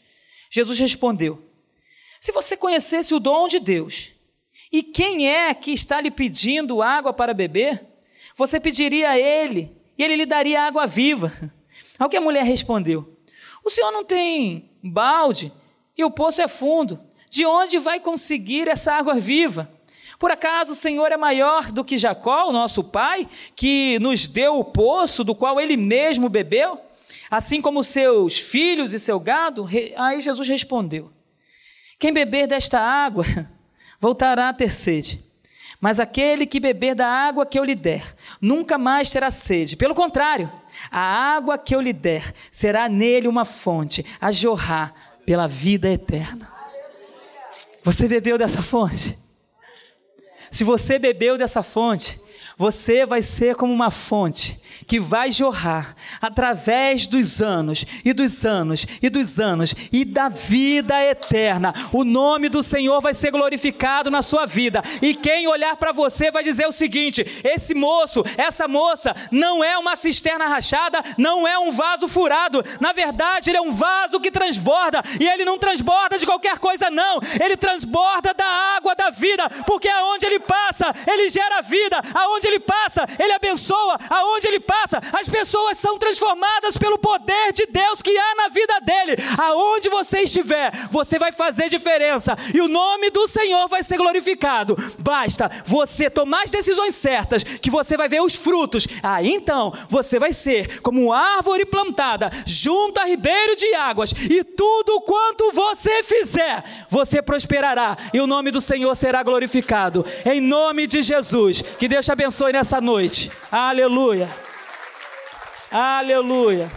Jesus respondeu: Se você conhecesse o dom de Deus, e quem é que está lhe pedindo água para beber, você pediria a ele, e ele lhe daria água viva. <laughs> Ao que a mulher respondeu: O senhor não tem balde, e o poço é fundo. De onde vai conseguir essa água viva? Por acaso o Senhor é maior do que Jacó, o nosso pai, que nos deu o poço do qual ele mesmo bebeu? Assim como seus filhos e seu gado? Aí Jesus respondeu: Quem beber desta água <laughs> voltará a ter sede. Mas aquele que beber da água que eu lhe der, nunca mais terá sede. Pelo contrário, a água que eu lhe der será nele uma fonte a jorrar pela vida eterna. Você bebeu dessa fonte? Se você bebeu dessa fonte, você vai ser como uma fonte que vai jorrar através dos anos e dos anos e dos anos e da vida eterna. O nome do Senhor vai ser glorificado na sua vida. E quem olhar para você vai dizer o seguinte: esse moço, essa moça, não é uma cisterna rachada, não é um vaso furado. Na verdade, ele é um vaso que transborda. E ele não transborda de qualquer coisa, não. Ele transborda da água da vida, porque aonde ele passa, ele gera vida. Aonde ele passa, ele abençoa. Aonde ele passa, as pessoas são transformadas pelo poder de Deus que há na vida dele. Aonde você estiver, você vai fazer diferença e o nome do Senhor vai ser glorificado. Basta você tomar as decisões certas, que você vai ver os frutos. Aí então você vai ser como árvore plantada junto a ribeiro de águas, e tudo quanto você fizer, você prosperará e o nome do Senhor será glorificado. Em nome de Jesus, que Deus te abençoe nessa noite. Aleluia. Aleluia.